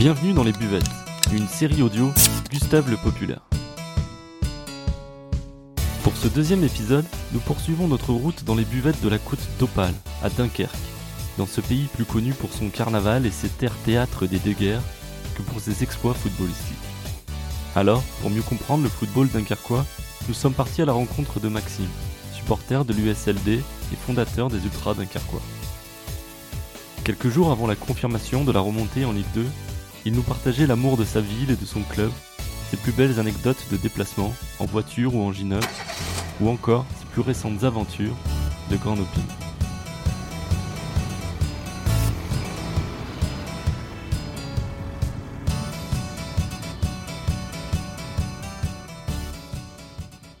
Bienvenue dans Les Buvettes, une série audio Gustave le Populaire. Pour ce deuxième épisode, nous poursuivons notre route dans les buvettes de la côte d'Opale, à Dunkerque, dans ce pays plus connu pour son carnaval et ses terres théâtres des deux guerres que pour ses exploits footballistiques. Alors, pour mieux comprendre le football dunkerquois, nous sommes partis à la rencontre de Maxime, supporter de l'USLD et fondateur des Ultras dunkerquois. Quelques jours avant la confirmation de la remontée en Ligue 2, il nous partageait l'amour de sa ville et de son club, ses plus belles anecdotes de déplacement, en voiture ou en gineur, ou encore ses plus récentes aventures de grande opinion.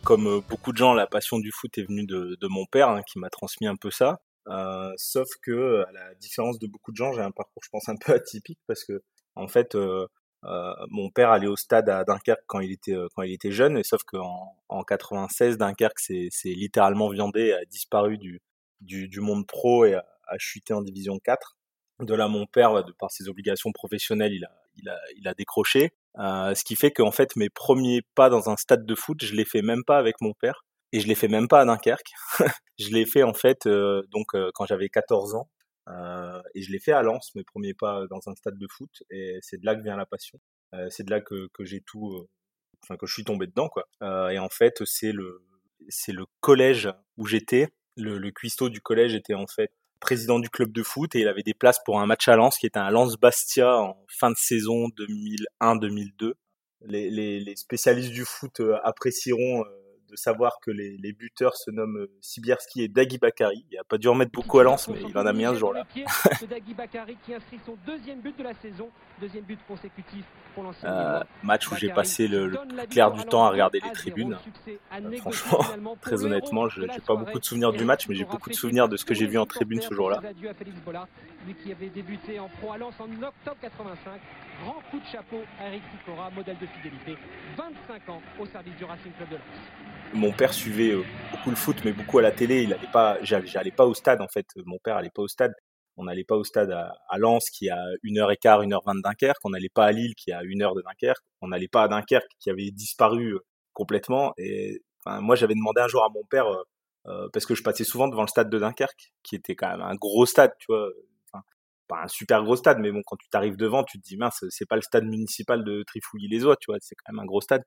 Comme euh, beaucoup de gens, la passion du foot est venue de, de mon père, hein, qui m'a transmis un peu ça. Euh, sauf que, à la différence de beaucoup de gens, j'ai un parcours, je pense, un peu atypique parce que, en fait, euh, euh, mon père allait au stade à Dunkerque quand il était euh, quand il était jeune, et sauf qu'en en 96, Dunkerque c'est littéralement viandé, a disparu du du, du monde pro et a, a, chuté en division 4. De là, mon père, de par ses obligations professionnelles, il a il a il a décroché. Euh, ce qui fait qu'en fait mes premiers pas dans un stade de foot, je les fais même pas avec mon père et je l'ai fait même pas à Dunkerque. je l'ai fait en fait euh, donc euh, quand j'avais 14 ans euh, et je l'ai fait à Lens, mes premiers pas dans un stade de foot et c'est de là que vient la passion. Euh, c'est de là que, que j'ai tout, euh, enfin que je suis tombé dedans quoi. et en fait c'est le c'est le collège où j'étais. Le, le cuistot du collège était en fait président du club de foot et il avait des places pour un match à Lens qui était un Lens Bastia en fin de saison 2001-2002. Les, les, les, spécialistes du foot apprécieront de savoir que les, les, buteurs se nomment Sibierski et Dagui Bakari. Il a pas dû en mettre beaucoup à Lens, mais il en a mis un ce jour-là. euh, match où j'ai passé le, le, clair du temps à regarder les tribunes. Euh, franchement, très honnêtement, je n'ai pas beaucoup de souvenirs du match, mais j'ai beaucoup de souvenirs de ce que j'ai vu en tribune ce jour-là. Lui qui avait débuté en pro à Lens en octobre 85. Grand coup de chapeau à Eric Sicora, modèle de fidélité. 25 ans au service du Racing Club de Lens. Mon père suivait euh, beaucoup le foot, mais beaucoup à la télé. Il allait pas, j'allais pas au stade en fait. Mon père allait pas au stade. On n'allait pas au stade à, à, Lens qui quart, une heure vingt de Dunkerque. On n'allait pas à Lille qui a une heure de Dunkerque. On n'allait pas à Dunkerque qui avait disparu euh, complètement. Et moi, j'avais demandé un jour à mon père euh, euh, parce que je passais souvent devant le stade de Dunkerque, qui était quand même un gros stade, tu vois pas un super gros stade, mais bon, quand tu t'arrives devant, tu te dis mince, c'est pas le stade municipal de Trifouilly-les-Oies, tu vois, c'est quand même un gros stade.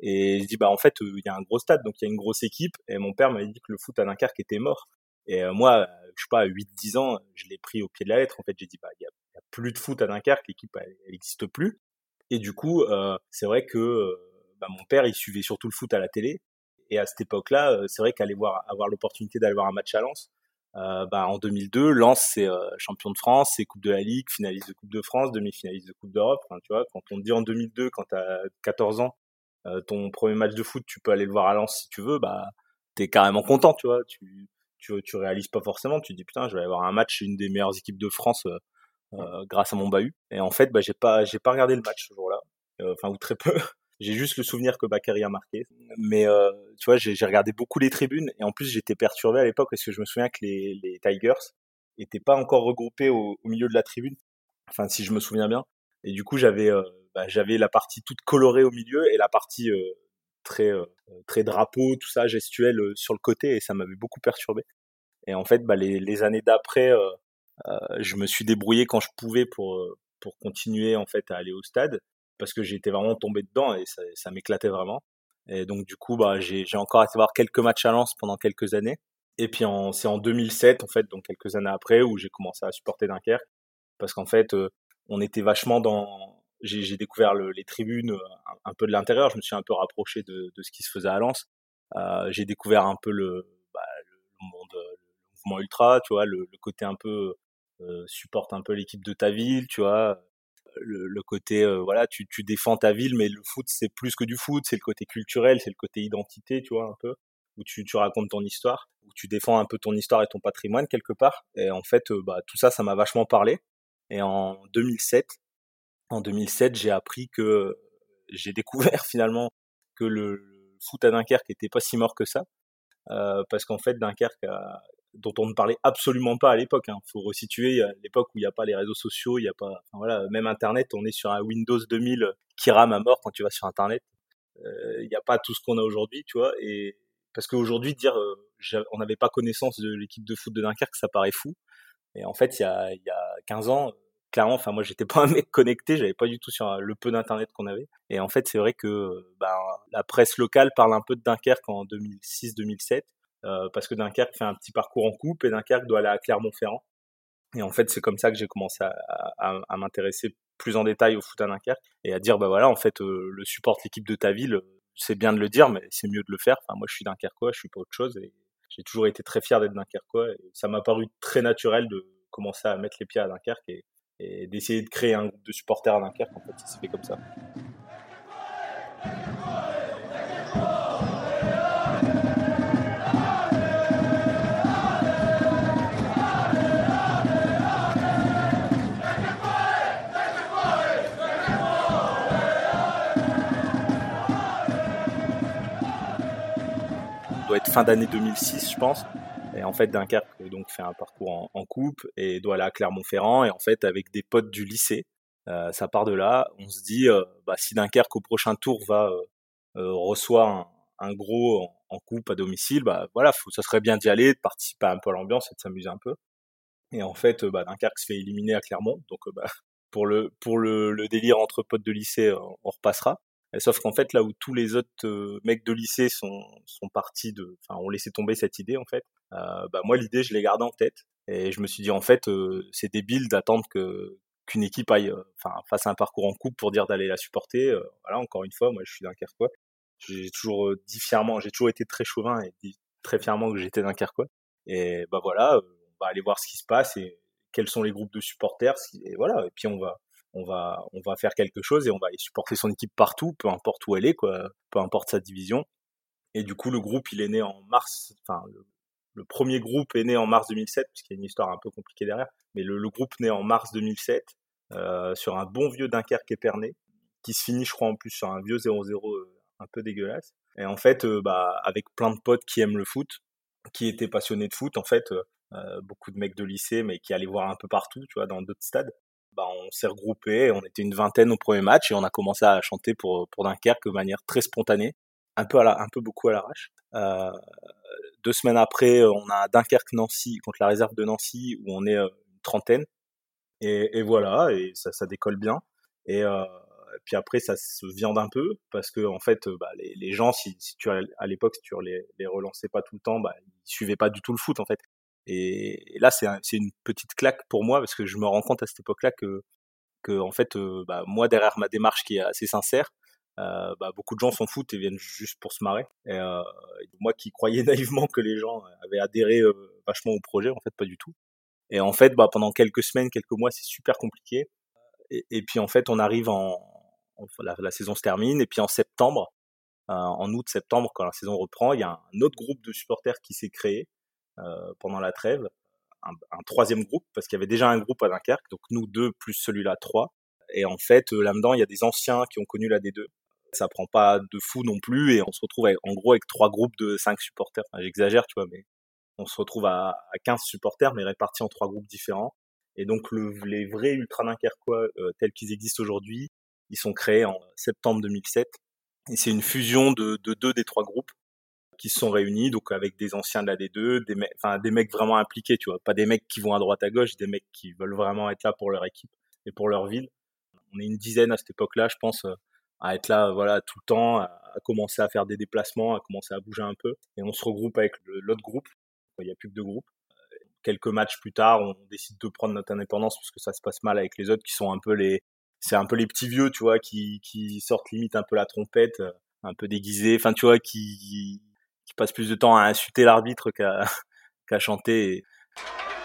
Et je dis bah en fait, il y a un gros stade, donc il y a une grosse équipe. Et mon père m'avait dit que le foot à Dunkerque était mort. Et euh, moi, je sais pas, à 8-10 ans, je l'ai pris au pied de la lettre. En fait, j'ai dit bah il y a, plus de foot à Dunkerque, l'équipe elle n'existe plus. Et du coup, euh, c'est vrai que euh, bah, mon père il suivait surtout le foot à la télé. Et à cette époque-là, c'est vrai qu'aller voir, avoir l'opportunité d'aller voir un match à Lens, euh, bah, en 2002, Lens c'est euh, champion de France, c'est Coupe de la Ligue, finaliste de Coupe de France, demi-finaliste de Coupe d'Europe. Quand on dit en 2002, quand t'as 14 ans, euh, ton premier match de foot, tu peux aller le voir à Lens si tu veux, bah t'es carrément content, tu vois. Tu, réalises pas forcément, tu te dis putain, je vais aller voir un match, une des meilleures équipes de France grâce à mon bahut. Et en fait, bah j'ai pas j'ai pas regardé le match ce jour-là, enfin ou très peu. J'ai juste le souvenir que Bakary a marqué. Mais euh, tu vois, j'ai regardé beaucoup les tribunes et en plus j'étais perturbé à l'époque parce que je me souviens que les, les Tigers étaient pas encore regroupés au, au, milieu de la tribune. Enfin, si je me souviens bien. Et du coup, j'avais euh, bah, j'avais la partie toute colorée au milieu et la partie euh, très euh, très drapeau, tout ça, gestuelle euh, sur le côté et ça m'avait beaucoup perturbé. Et en fait, bah, les, les années d'après, je me suis débrouillé quand je pouvais pour pour continuer en fait à aller au stade parce que j'étais vraiment tombé dedans et ça, ça m'éclatait vraiment. Et donc du coup, bah, j'ai encore été voir quelques matchs à Lens pendant quelques années. Et puis c'est en 2007 en fait, donc quelques années après, où j'ai commencé à supporter Dunkerque, parce qu'en fait, euh, on était vachement dans. J'ai découvert le, les tribunes euh, un, un peu de l'intérieur. Je me suis un peu rapproché de, de, ce qui se faisait à Lens. Euh, j'ai découvert un peu le, bah, le monde, le mouvement ultra, tu vois, le, le côté un peu euh, supporte un peu l'équipe de ta ville, tu vois le, le côté euh, voilà tu, tu défends ta ville mais le foot c'est plus que du foot c'est le côté culturel c'est le côté identité tu vois un peu où tu, tu racontes ton histoire où tu défends un peu ton histoire et ton patrimoine quelque part. Et en fait euh, bah tout ça ça m'a vachement parlé. Et en 2007 en 2007 j'ai appris que j'ai découvert finalement que le foot à Dunkerque était pas si mort que ça euh, parce qu'en fait Dunkerque a, dont on ne parlait absolument pas à l'époque. Il hein. faut resituer l'époque où il n'y a pas les réseaux sociaux, il n'y a pas, voilà, même Internet, on est sur un Windows 2000 qui rame à mort quand tu vas sur Internet. Euh, il n'y a pas tout ce qu'on a aujourd'hui, tu vois. Et parce qu'aujourd'hui, dire euh, on n'avait pas connaissance de l'équipe de foot de Dunkerque, ça paraît fou. Et en fait, il y a, y a 15 ans, clairement, enfin moi j'étais pas un mec connecté, j'avais pas du tout sur le peu d'internet qu'on avait. Et en fait, c'est vrai que ben, la presse locale parle un peu de Dunkerque en 2006-2007 euh, parce que Dunkerque fait un petit parcours en coupe et Dunkerque doit aller à Clermont-Ferrand. Et en fait, c'est comme ça que j'ai commencé à, m'intéresser plus en détail au foot à Dunkerque et à dire bah voilà, en fait, euh, le support l'équipe de ta ville, c'est bien de le dire, mais c'est mieux de le faire. Enfin, moi, je suis Dunkerquois, je suis pas autre chose et j'ai toujours été très fier d'être Dunkerquois et ça m'a paru très naturel de commencer à mettre les pieds à Dunkerque et, et d'essayer de créer un groupe de supporters à Dunkerque. En fait, ça s'est fait comme ça. Fin d'année 2006, je pense. Et en fait, Dunkerque donc fait un parcours en, coupe et doit aller à Clermont-Ferrand. Et en fait, avec des potes du lycée, euh, ça part de là. On se dit, euh, bah, si Dunkerque au prochain tour va euh, reçoit un, gros en, coupe à domicile, bah voilà, faut, ça serait bien d'y aller, de participer un peu à l'ambiance et de s'amuser un peu. Et en fait, bah, Dunkerque se fait éliminer à Clermont, donc bah, pour le pour le, délire entre potes de lycée, on repassera. Sauf qu'en fait, là où tous les autres euh, mecs de lycée sont, sont partis de, enfin, ont laissé tomber cette idée, en fait, euh, bah, moi, l'idée, je l'ai gardée en tête. Et je me suis dit, en fait, euh, c'est débile d'attendre que, qu'une équipe aille, enfin, fasse un parcours en coupe pour dire d'aller la supporter. voilà, encore une fois, moi, je suis Dunkerquois. J'ai toujours dit fièrement, j'ai toujours été très chauvin et très fièrement que j'étais Dunkerquois. Et bah voilà, on va aller voir ce qui se passe et quels sont les groupes de supporters. Et voilà, et puis on va, on va, on va faire quelque chose et on va supporter son équipe partout, peu importe où elle est, quoi, peu importe sa division. Et du coup, le groupe, il est né en mars, enfin, le, premier groupe est né en mars 2007, puisqu'il y a une histoire un peu compliquée derrière, mais le, groupe naît en mars 2007, euh, sur un bon vieux Dunkerque éperné, qui se finit, je crois, en plus sur un vieux 0-0 euh, un peu dégueulasse. Et en fait, euh, bah, avec plein de potes qui aiment le foot, qui étaient passionnés de foot, en fait, beaucoup de mecs de lycée, mais qui allaient voir un peu partout, tu vois, dans d'autres stades. Bah, on s'est regroupé, on était une vingtaine au premier match et on a commencé à chanter pour, Dunkerque de manière très spontanée, un peu, à la, un peu beaucoup à l'arrache. Euh, deux semaines après, on a Dunkerque-Nancy contre la réserve de Nancy où on est euh, une trentaine. Et, voilà, et ça, décolle bien. Et, euh, puis après, ça se viande un peu parce que en fait, bah, les, gens, si, à l'époque, si tu les, les relançais pas tout le temps, bah, ils suivaient pas du tout le foot en fait. Et, là, c'est une petite claque pour moi parce que je me rends compte à cette époque-là que, que en fait, euh, bah, moi derrière ma démarche qui est assez sincère, euh, bah, beaucoup de gens s'en foutent et viennent juste pour se marrer. Et, euh, moi qui croyais naïvement que les gens avaient adhéré vachement au projet, en fait, pas du tout. Et en fait, bah, pendant quelques semaines, quelques mois, c'est super compliqué. Et, puis en fait, on arrive en, la, saison se termine et puis en septembre, en août-septembre, quand la saison reprend, il y a un autre groupe de supporters qui s'est créé euh, pendant la trêve, un, troisième groupe, parce qu'il y avait déjà un groupe à Dunkerque, donc nous deux plus celui-là trois. Et en fait, euh, là-dedans, il y a des anciens qui ont connu la D2. Ça prend pas de fou non plus, et on se retrouve en gros avec trois groupes de cinq supporters. J'exagère, tu vois, mais on se retrouve à, à 15 supporters, mais répartis en trois groupes différents. Et donc le, les vrais ultra dunkerquois euh, tels qu'ils existent aujourd'hui, ils sont créés en septembre 2007. Et c'est une fusion de, de, deux des trois groupes qui se sont réunis, donc avec des anciens de la D2, des, mecs, des mecs vraiment impliqués, tu vois, pas des mecs qui vont à droite à gauche, des mecs qui veulent vraiment être là pour leur équipe et pour leur ville. On est une dizaine à cette époque-là, je pense, à être là, voilà, tout le temps, à, commencer à faire des déplacements, à commencer à bouger un peu, et on se regroupe avec l'autre groupe. Il n'y a plus que deux groupes. Quelques matchs plus tard, on décide de prendre notre indépendance parce que ça se passe mal avec les autres qui sont un peu les, c'est un peu les petits vieux, tu vois, qui, qui sortent limite un peu la trompette, un peu déguisés, enfin, tu vois, qui, qui passe plus de temps à insulter l'arbitre qu'à chanter.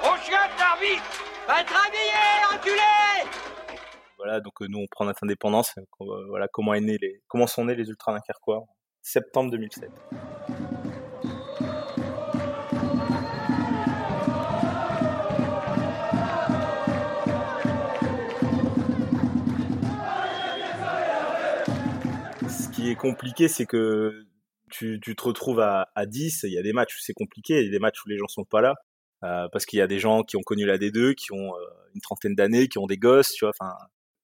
Au chien l'arbitre Va te rhabiller, enculé Voilà, donc euh, nous on prend notre indépendance. Euh, voilà comment est né les comment sont nés les Ultras Dunkerquois septembre 2007. Ce qui est compliqué, c'est que tu, te retrouves à, à 10, il y a des matchs où c'est compliqué, il y a des matchs où les gens sont pas là. euh, parce qu'il y a des gens qui ont connu la D2, qui ont euh, une trentaine d'années, qui ont des gosses, tu vois. Enfin,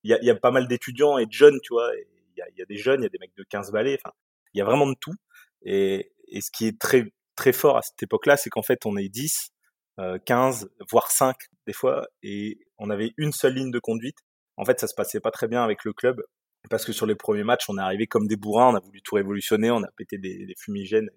il y a, pas mal d'étudiants et de jeunes, tu vois. Il y a, des jeunes, il y a des mecs de 15 balais. Enfin, il y a vraiment de tout. Et, et ce qui est très très fort à cette époque-là, c'est qu'en fait, on est 10, euh, 15, voire 5 des fois, et on avait une seule ligne de conduite. En fait, ça se passait pas très bien avec le club parce que sur les premiers matchs, on est arrivé comme des bourrins, on a voulu tout révolutionner, on a pété des, fumigènes.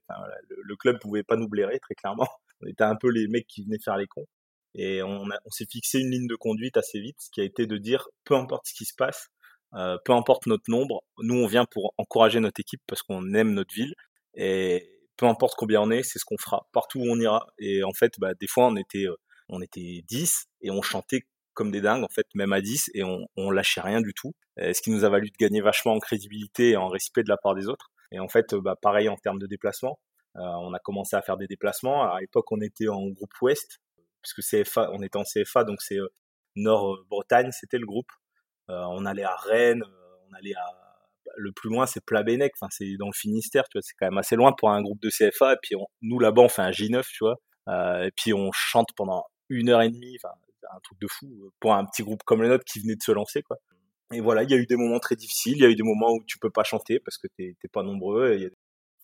Le, le, club pouvait pas nous blairer très clairement. On était un peu les mecs qui venaient faire les cons. Et on, on s'est fixé une ligne de conduite assez vite, ce qui a été de dire peu importe ce qui se passe, euh, peu importe notre nombre, nous on vient pour encourager notre équipe parce qu'on aime notre ville et peu importe combien on est, c'est ce qu'on fera partout où on ira. Et en fait, bah, des fois on était euh, on était 10 et on chantait comme des dingues en fait, même à 10 et on, on lâchait rien du tout. ce qui nous a valu de gagner vachement en crédibilité et en respect de la part des autres. Et en fait, bah, pareil en termes de déplacement, euh, on a commencé à faire des déplacements. À l'époque, on était en groupe ouest, puisque CFA, on était en CFA, donc c'est euh, Nord-Bretagne, c'était le groupe. Euh, on allait à Rennes, on allait à le plus loin, c'est Plabennec, enfin c'est dans le Finistère, tu vois, c'est quand même assez loin pour un groupe de CFA. Et puis nous là-bas, on fait un J9, tu vois, euh, et puis on chante pendant une heure et demie, enfin un truc de fou pour un petit groupe comme le nôtre qui venait de se lancer, quoi. Et voilà, il y a eu des moments très difficiles, il y a eu des moments où tu peux pas chanter parce que t'es pas nombreux, il y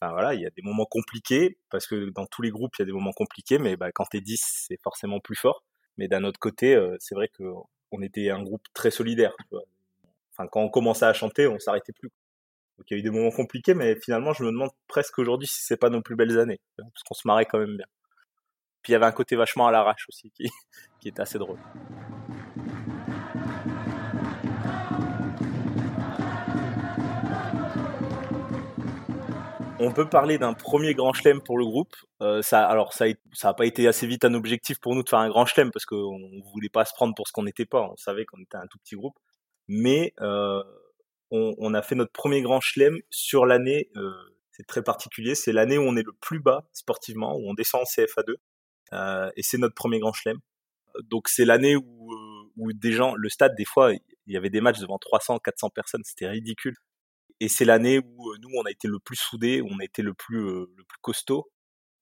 Enfin voilà, il y a des moments compliqués parce que dans tous les groupes il y a des moments compliqués, mais bah, quand t'es 10 c'est forcément plus fort. Mais d'un autre côté, euh, c'est vrai que on était un groupe très solidaire. Enfin quand on commençait à chanter, on s'arrêtait plus. Donc il y a eu des moments compliqués, mais finalement je me demande presque aujourd'hui si c'est pas nos plus belles années, parce qu'on se marrait quand même bien. Puis il y avait un côté vachement à l'arrache aussi qui, qui était assez drôle. on peut parler d'un premier grand chelem pour le groupe. Euh, ça, alors ça, ça a pas été assez vite un objectif pour nous de faire un grand chelem parce qu'on voulait pas se prendre pour ce qu'on n'était pas. On savait qu'on était un tout petit groupe, mais euh, on, a fait notre premier grand chelem sur l'année. Euh, c'est très particulier. C'est l'année où on est le plus bas sportivement, où on descend en CFA2, euh, et c'est notre premier grand chelem. Donc c'est l'année où, euh, où des gens, le stade des fois, il y avait des matchs devant 300, 400 personnes, c'était ridicule et c'est l'année où euh, nous on a été le plus soudés, où on a été le plus euh, le plus costaud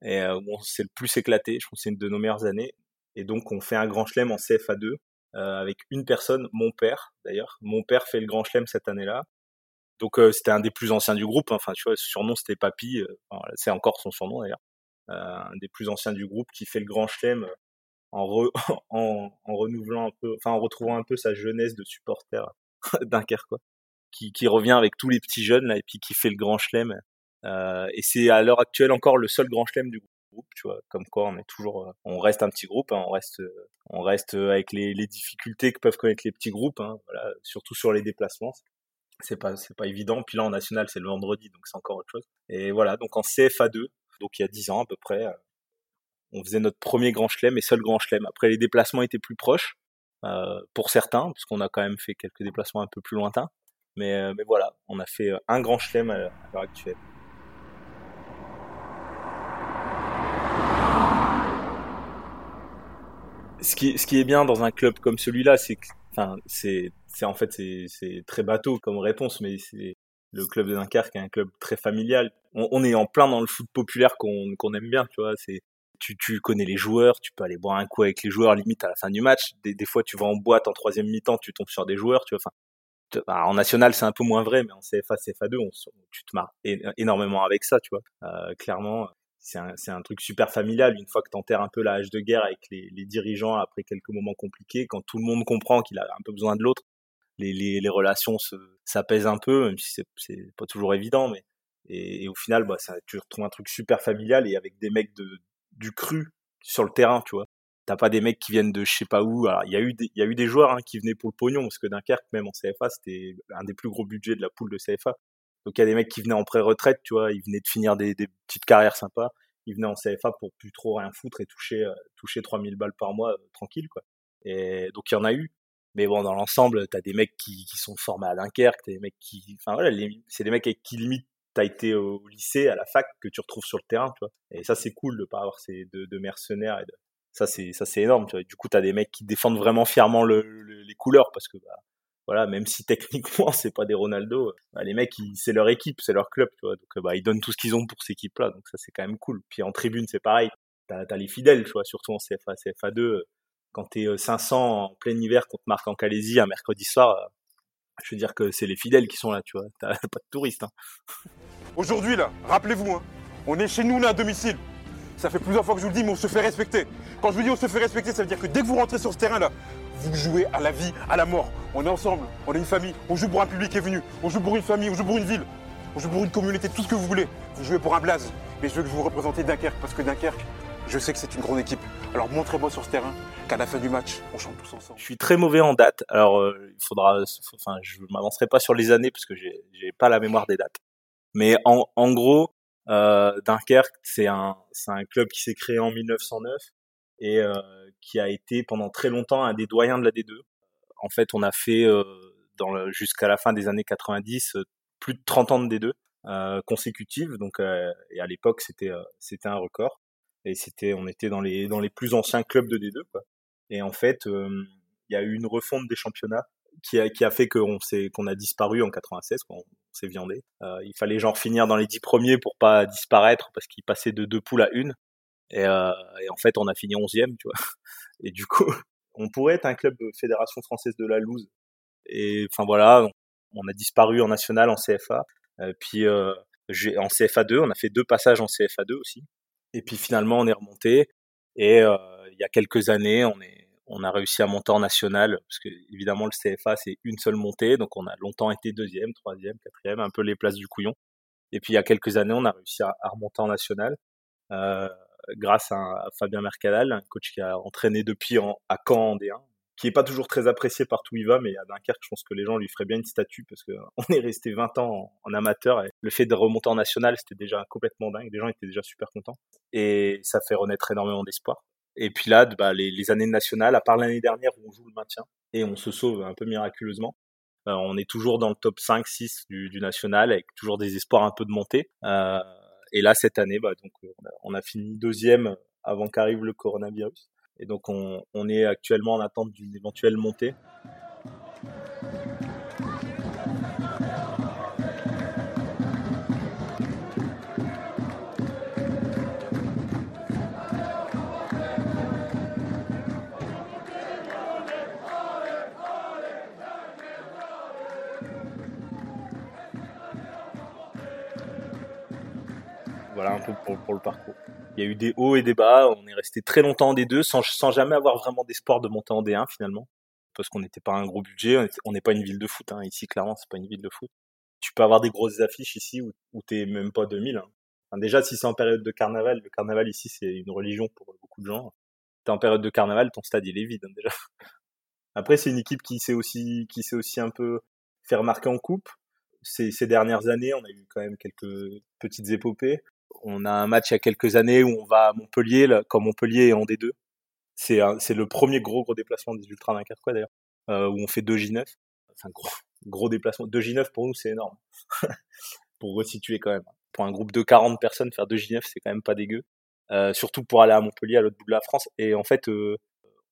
et euh, où on s'est le plus éclaté. Je pense que c'est une de nos meilleures années. Et donc on fait un grand chelem en CFA2 avec une personne, mon père d'ailleurs. Mon père fait le grand chelem cette année-là. Donc c'était un des plus anciens du groupe. Enfin tu vois, son surnom c'était Papy. Enfin, c'est encore son surnom d'ailleurs. Un des plus anciens du groupe qui fait le grand chelem en, re, en, en renouvelant un peu, enfin en retrouvant un peu sa jeunesse de supporter quoi qui, qui revient avec tous les petits jeunes là et puis qui fait le grand chelem. Euh, et c'est à l'heure actuelle encore le seul grand chelem du groupe, tu vois. Comme quoi, on est toujours, euh, on reste un petit groupe, hein, on reste, on reste avec les, les, difficultés que peuvent connaître les petits groupes, hein, voilà, surtout sur les déplacements. C'est pas, c'est pas évident. Puis là, en national, c'est le vendredi, donc c'est encore autre chose. Et voilà, donc en CFA2, donc il y a 10 ans à peu près, on faisait notre premier grand chelem et seul grand chelem. Après, les déplacements étaient plus proches. Euh, pour certains, parce qu'on a quand même fait quelques déplacements un peu plus lointains. Mais, euh, mais voilà, on a fait euh, un grand chelem à l'heure actuelle. Ce qui, ce qui est bien dans un club comme celui-là, c'est que, enfin, c'est, en fait, c'est très bateau comme réponse, mais c'est le club de Dunkerque est un club très familial. On, est en plein dans le foot populaire qu'on, aime bien, tu vois. C'est, tu, tu connais les joueurs, tu peux aller boire un coup avec les joueurs limite à la fin du match. Des, fois, tu vas en boîte en troisième mi-temps, tu tombes sur des joueurs, tu vois. Bah, en national c'est un peu moins vrai, mais en CFA, CFA2, on, tu te marres énormément avec ça, tu vois. Euh, clairement, c'est un, truc super familial. Une fois que tu enterres un peu la hache de guerre avec les, dirigeants après quelques moments compliqués, quand tout le monde comprend qu'il a un peu besoin de l'autre, les, les, relations s'apaisent un peu, même si c'est pas toujours évident, mais et, au final, bah, tu retrouves un truc super familial et avec des mecs de, du cru sur le terrain, tu vois t'as pas des mecs qui viennent de je sais pas où. Il y a eu des, y a eu des joueurs hein, qui venaient pour le pognon parce que Dunkerque même en CFA c'était un des plus gros budgets de la poule de CFA. Donc il y a des mecs qui venaient en pré-retraite, tu vois, ils venaient de finir des, des, petites carrières sympas. Ils venaient en CFA pour plus trop rien foutre et toucher euh, toucher 3000 balles par mois euh, tranquille quoi. Et donc il y en a eu. Mais bon, dans l'ensemble, t'as des mecs qui, qui sont formés à Dunkerque, t'as des mecs qui, enfin voilà, c'est des mecs avec qui limite t'as été au lycée, à la fac, que tu retrouves sur le terrain, tu vois. Et ça, c'est cool de pas avoir ces de, mercenaires et de, ça c'est ça c'est énorme tu vois. du coup tu as des mecs qui défendent vraiment fièrement le, les couleurs parce que bah, voilà même si techniquement c'est pas des Ronaldo bah, les mecs c'est leur équipe c'est leur club tu vois donc bah ils donnent tout ce qu'ils ont pour cette équipe là donc ça c'est quand même cool puis en tribune c'est pareil t'as as les fidèles, tu vois, surtout en CFA, CFA2. Quand t'es 500 en plein hiver contre Marc en Calaisie un mercredi soir, je veux dire que c'est les fidèles qui sont là, tu vois. T'as pas de touristes. Hein. Aujourd'hui, là, rappelez-vous, hein, on est chez nous, là, à domicile. Ça fait plusieurs fois que je vous le dis, mais on se fait respecter. Quand je vous dis on se fait respecter, ça veut dire que dès que vous rentrez sur ce terrain-là, vous jouez à la vie, à la mort. On est ensemble, on est une famille, on joue pour un public qui est venu, on joue pour une famille, on joue pour une ville, on joue pour une communauté, tout ce que vous voulez. Vous jouez pour un blaze. Mais je veux que vous représentez Dunkerque, parce que Dunkerque, je sais que c'est une grande équipe. Alors montrez-moi sur ce terrain qu'à la fin du match, on chante tous ensemble. Je suis très mauvais en date. Alors euh, il faudra, enfin, je m'avancerai pas sur les années parce que j'ai pas la mémoire des dates. Mais en, en gros, euh, Dunkerque, c'est un, un club qui s'est créé en 1909 et euh, qui a été pendant très longtemps un des doyens de la D2. En fait, on a fait euh, dans jusqu'à la fin des années 90 euh, plus de 30 ans de D2 euh, consécutives. Donc, et à l'époque, c'était c'était un record. Et c'était, on était dans les dans les plus anciens clubs de D2. Quoi. Et en fait, il y a eu une refonte des championnats qui a, qui a fait qu'on qu'on a disparu en 96, qu'on s'est viandé. Euh, il fallait genre finir dans les dix premiers pour pas disparaître parce qu'il passait de deux poules à une. Et, euh, en fait, on a fini onzième, tu vois. Et du coup, on pourrait être un club de fédération française de la loose. Et enfin voilà, on a disparu en national, en CFA. Euh, puis euh, en CFA2, on a fait deux passages en CFA2 aussi. Et puis finalement, on est remonté. Et il y a quelques années, on est on a réussi à monter en national, parce que évidemment le CFA c'est une seule montée, donc on a longtemps été deuxième, troisième, quatrième, un peu les places du couillon. Et puis il y a quelques années, on a réussi à, remonter en national euh, grâce à, Fabien Mercadal, un coach qui a entraîné depuis en, à Caen en D1, qui est pas toujours très apprécié partout où il va, mais à Dunkerque, je pense que les gens lui feraient bien une statue parce qu'on est resté 20 ans en, amateur et le fait de remonter en national, c'était déjà complètement dingue. Les gens étaient déjà super contents et ça fait renaître énormément d'espoir. Et puis là, bah, les, les, années nationales, à part l'année dernière où on joue le maintien et on se sauve un peu miraculeusement, euh, on est toujours dans le top 5-6 du, du, national avec toujours des espoirs un peu de montée. Euh, et là, cette année, bah, donc, on a, on, a, fini deuxième avant qu'arrive le coronavirus. Et donc, on, on est actuellement en attente d'une éventuelle montée. Voilà un peu pour, pour, le parcours. Il y a eu des hauts et des bas. On est resté très longtemps en D2 sans, sans jamais avoir vraiment d'espoir de monter en D1 finalement. Parce qu'on n'était pas un gros budget. On n'est pas une ville de foot. Hein. Ici, clairement, c'est pas une ville de foot. Tu peux avoir des grosses affiches ici où, où t'es même pas 2000. Hein. Enfin, déjà, si c'est en période de carnaval, le carnaval ici, c'est une religion pour beaucoup de gens. T'es en période de carnaval, ton stade, il est vide hein, déjà. Après, c'est une équipe qui sait aussi, qui aussi un peu faire remarquer en coupe. Ces, ces dernières années, on a eu quand même quelques petites épopées on a un match il y a quelques années où on va à Montpellier, là, quand Montpellier est en D2. C'est c'est le premier gros gros déplacement des Ultras quoi d'ailleurs, euh, où on fait 2 J9. Enfin gros gros déplacement. 2 J9 pour nous c'est énorme. pour resituer quand même. Pour un groupe de 40 personnes, faire 2 J9 c'est quand même pas dégueu. Euh, surtout pour aller à Montpellier, à l'autre bout de la France. Et en fait, euh,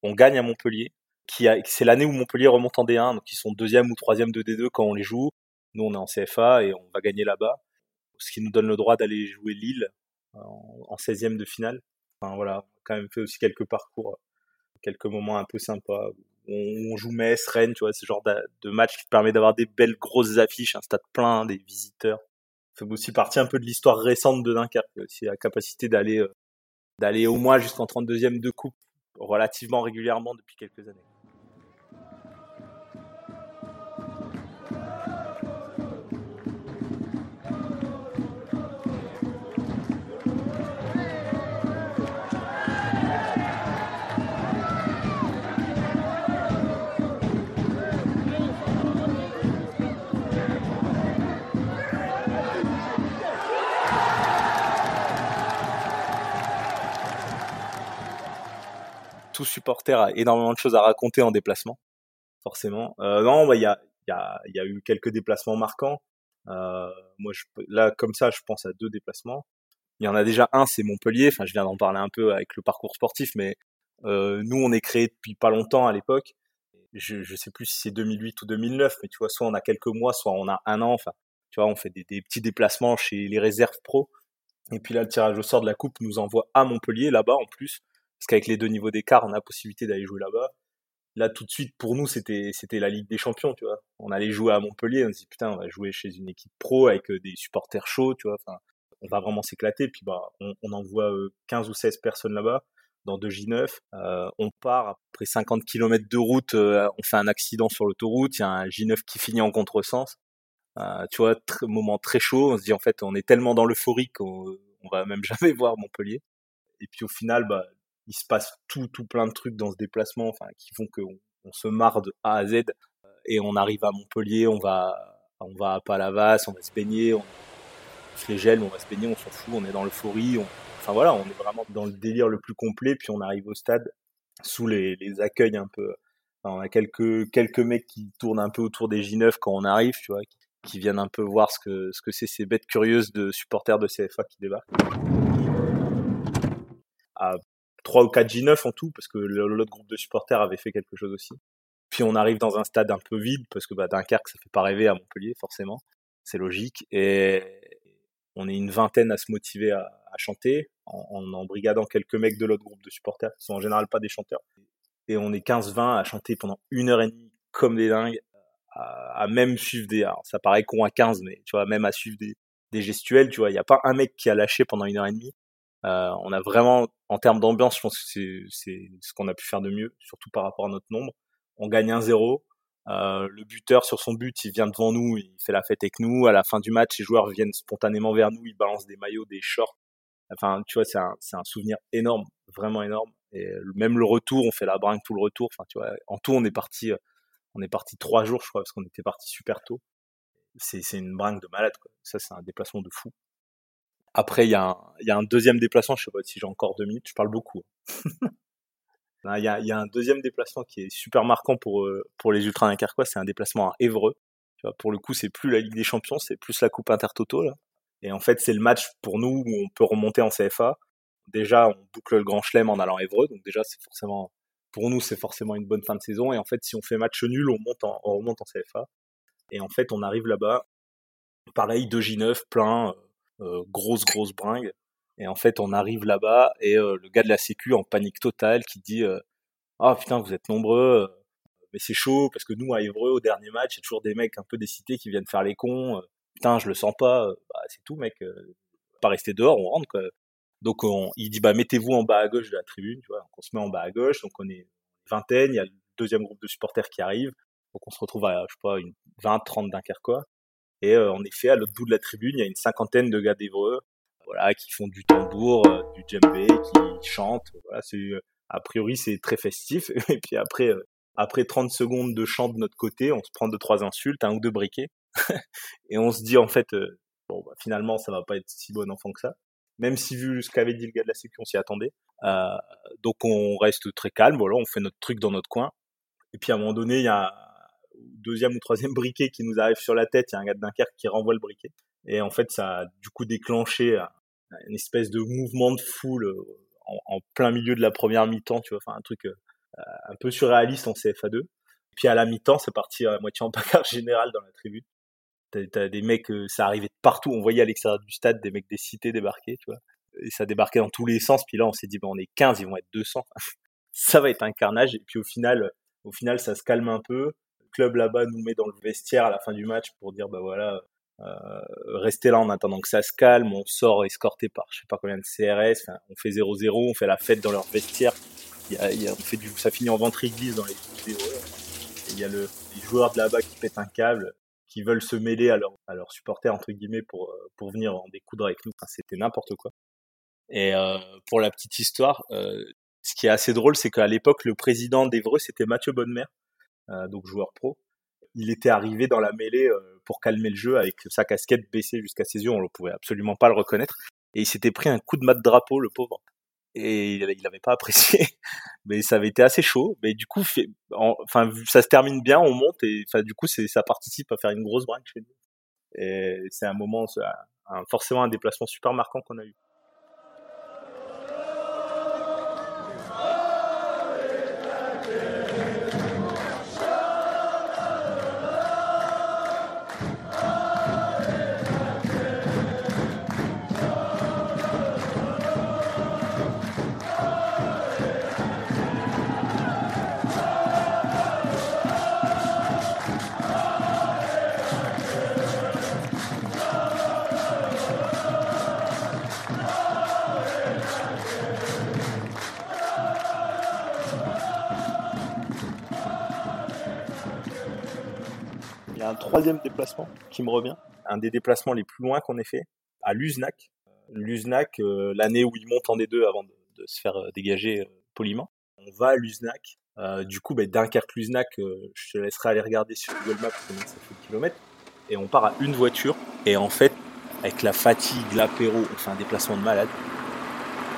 on gagne à Montpellier. Qui a, c'est l'année où Montpellier remonte en D1, donc ils sont deuxième ou troisième de D2 quand on les joue. Nous, on est en CFA et on va gagner là-bas ce qui nous donne le droit d'aller jouer Lille euh, en, 16e de finale. Enfin voilà, on quand même fait aussi quelques parcours, quelques moments un peu sympas. On, joue Metz, Rennes, tu vois, ce genre de, match qui te permet d'avoir des belles grosses affiches, un stade plein, des visiteurs. Ça fait aussi partie un peu de l'histoire récente de Dunkerque, aussi la capacité d'aller euh, d'aller au moins jusqu'en 32e de coupe relativement régulièrement depuis quelques années. Tout supporter a énormément de choses à raconter en déplacement, forcément. Euh, non, bah, il y, a, eu quelques déplacements marquants. Euh, moi, là, comme ça, je pense à deux déplacements. Il y en a déjà un, c'est Montpellier. Enfin, je viens d'en parler un peu avec le parcours sportif, mais euh, nous, on est créé depuis pas longtemps à l'époque. Je, je sais plus si c'est 2008 ou 2009, mais tu vois, soit on a quelques mois, soit on a un an. Enfin, tu vois, on fait des petits déplacements chez les réserves pro. Et puis là, le tirage au sort de la coupe nous envoie à Montpellier, là-bas en plus, parce qu'avec les deux niveaux d'écart, on a la possibilité d'aller jouer là-bas. Là, tout de suite, pour nous, c'était c'était la Ligue des Champions, tu vois. On allait jouer à Montpellier, on se dit putain, on va jouer chez une équipe pro avec euh, des supporters chauds, tu vois. On va vraiment s'éclater. Puis bah, on, envoie 15 ou 16 personnes là-bas dans deux J9. Euh, on part après 50 km de route, euh, on fait un accident sur l'autoroute, il y a un J9 qui finit en contresens. Euh, tu vois, moment très chaud. On se dit en fait, on est tellement dans l'euphorie qu'on on va même jamais voir Montpellier. Et puis au final, bah, il se passe tout, tout plein de trucs dans ce déplacement, enfin, qui font qu'on on se marre de A à Z. Et on arrive à Montpellier, on va, on va à Palavas, on va se baigner, on, se les gèle, on va se baigner, on s'en fout, on est dans l'euphorie, on, Enfin voilà, on est vraiment dans le délire le plus complet. Puis on arrive au stade sous les, les accueils un peu. on a quelques quelques mecs qui tournent un peu autour des J9 quand on arrive, tu vois, qui, viennent un peu voir ce que ce que c'est ces bêtes curieuses de supporters de CFA qui débarquent. 3 ou 4 J9 en tout, parce que l'autre groupe de supporters avait fait quelque chose aussi. Puis on arrive dans un stade un peu vide, parce que bah, Dunkerque, ça fait pas rêver à Montpellier, forcément. C'est logique. Et on est une vingtaine à se motiver à, chanter en, en embrigadant quelques mecs de l'autre groupe de supporters qui sont en général pas des chanteurs. Et on est 15-20 à chanter pendant une heure et demie comme des dingues, à, même suivre des, alors ça paraît con à 15, mais tu vois, même à suivre des, des gestuels, tu vois, il n'y a pas un mec qui a lâché pendant une heure et demie. Euh, on a vraiment, en termes d'ambiance, je pense que c'est, ce qu'on a pu faire de mieux, surtout par rapport à notre nombre. On gagne 1-0. Euh, le buteur sur son but, il vient devant nous, il fait la fête avec nous. À la fin du match, les joueurs viennent spontanément vers nous, ils balancent des maillots, des shorts. Enfin, tu vois, c'est un, souvenir énorme, vraiment énorme. Et même le retour, on fait la brinque tout le retour. Enfin, tu vois, en tout, on est parti, on est parti trois jours, je crois, parce qu'on était parti super tôt. C'est, une brinque de malade. Ça, c'est un déplacement de fou. Après, il y, a un, y a un deuxième déplacement, je sais pas si j'ai encore deux minutes, je parle beaucoup. Il y, a, y a un deuxième déplacement qui est super marquant pour, pour les Ultra Dunkerquois, c'est un déplacement à Évreux. Tu vois, pour le coup, c'est plus la Ligue des Champions, c'est plus la Coupe Intertoto, là. Et en fait, c'est le match pour nous où on peut remonter en CFA. Déjà, on boucle le Grand Chelem en allant à Évreux, donc déjà, c'est forcément, pour nous, c'est forcément une bonne fin de saison. Et en fait, si on fait match nul, on, monte en, on remonte en CFA. Et en fait, on arrive là-bas, pareil, 2J9, plein, euh, grosse, grosse bringue. Et en fait, on arrive là-bas et euh, le gars de la Sécu en panique totale qui dit euh, Ah putain, vous êtes nombreux, mais c'est chaud parce que nous, à Évreux, au dernier match, il y a toujours des mecs un peu des cités qui viennent faire les cons putain, je le sens pas, bah, c'est tout, mec, euh, pas rester dehors, on rentre, quoi. Donc, on, il dit, bah, mettez-vous en bas à gauche de la tribune, tu vois. On se met en bas à gauche, donc on est vingtaine, il y a le deuxième groupe de supporters qui arrive, donc on se retrouve à, je sais pas, une 20, 30 Dunkerquois. Et euh, en effet, à l'autre bout de la tribune, il y a une cinquantaine de gars d'Evreux, voilà, qui font du tambour, euh, du djembé, qui chantent. Voilà, c'est a priori c'est très festif. Et puis après, après 30 secondes de chant de notre côté, on se prend deux trois insultes, un ou deux briquets. et on se dit en fait, euh, bah, finalement, ça va pas être si bon enfant que ça. Même si vu ce qu'avait dit le gars de la sécu, on s'y attendait. Euh, donc on reste très calme, voilà, on fait notre truc dans notre coin. Et puis à un moment donné, il y a deuxième ou troisième briquet qui nous arrive sur la tête. Il y a un gars de Dunkerque qui renvoie le briquet. Et en fait, ça a du coup déclenché une espèce de mouvement de foule euh, en, plein milieu de la première mi-temps, tu vois, enfin un truc un peu surréaliste en CFA2. Puis à la mi-temps, c'est parti à moitié en bagarre générale dans la tribune. T'as, des mecs, euh, ça arrivait de partout. On voyait à l'extérieur du stade des mecs des cités débarquer, tu vois. Et ça débarquait dans tous les sens. Puis là, on s'est dit, bon, on est 15, ils vont être 200. ça va être un carnage. Et puis au final, au final, ça se calme un peu. Club là-bas nous met dans le vestiaire à la fin du match pour dire, bah voilà, euh, restez là en attendant que ça se calme. On sort escorté par je sais pas combien de CRS. On fait 0-0, on fait la fête dans leur vestiaire. Il y a, y a, on fait du, ça finit en ventre église dans les vidéos. Il y a le, les joueurs de là-bas qui pètent un câble qui veulent se mêler à, leur, à leurs supporters entre guillemets pour euh, pour venir en découdre avec nous. Enfin, c'était n'importe quoi. Et euh, pour la petite histoire, euh, ce qui est assez drôle, c'est qu'à l'époque, le président d'Evreux, c'était Mathieu Bonnemer, donc joueur pro. Il était arrivé dans la mêlée euh, pour calmer le jeu avec sa casquette baissée jusqu'à ses yeux, on ne pouvait absolument pas le reconnaître. Et il s'était pris un coup de mat de drapeau, le pauvre et il n'avait pas apprécié. Mais ça avait été assez chaud. Mais du coup, enfin, ça se termine bien, on monte et du coup, ça participe à faire une grosse brinque chez nous. Et c'est un moment, un, forcément un déplacement super marquant qu'on a eu. Troisième déplacement qui me revient. Un des déplacements les plus loin qu'on ait fait, à Luznac. Luznac, euh, l'année où il monte en D2 avant de, se faire euh, dégager euh, poliment. On va à Luznac. du coup, ben, Dunkerque-Luznac, je te laisserai aller regarder sur Google Maps combien ça fait de kilomètres. Et on part à une voiture. Et en fait, avec la fatigue, l'apéro, on fait un déplacement de malade.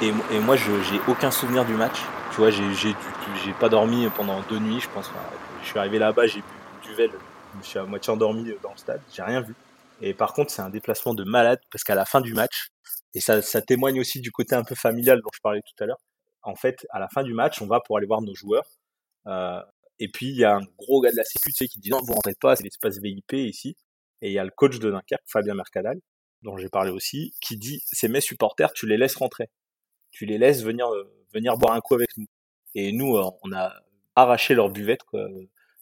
Et, moi, je j'ai aucun souvenir du match. Tu vois, j'ai j'ai pas dormi pendant deux nuits, je pense. je suis arrivé là-bas, j'ai bu du vel, je me suis à moitié endormi dans le stade, j'ai rien vu. Et par contre, c'est un déplacement de malade parce qu'à la fin du match, et ça, ça témoigne aussi du côté un peu familial dont je parlais tout à l'heure. En fait, à la fin du match, on va pour aller voir nos joueurs. Euh, et puis, il y a un gros gars de la sécurité qui dit non, vous rentrez pas, c'est l'espace VIP ici. Et il y a le coach de Dunkerque, Fabien Mercadal, dont j'ai parlé aussi, qui dit c'est mes supporters, tu les laisses rentrer. Tu les laisses venir, euh, venir boire un coup avec nous. Et nous, euh, on a arraché leur buvette, quoi.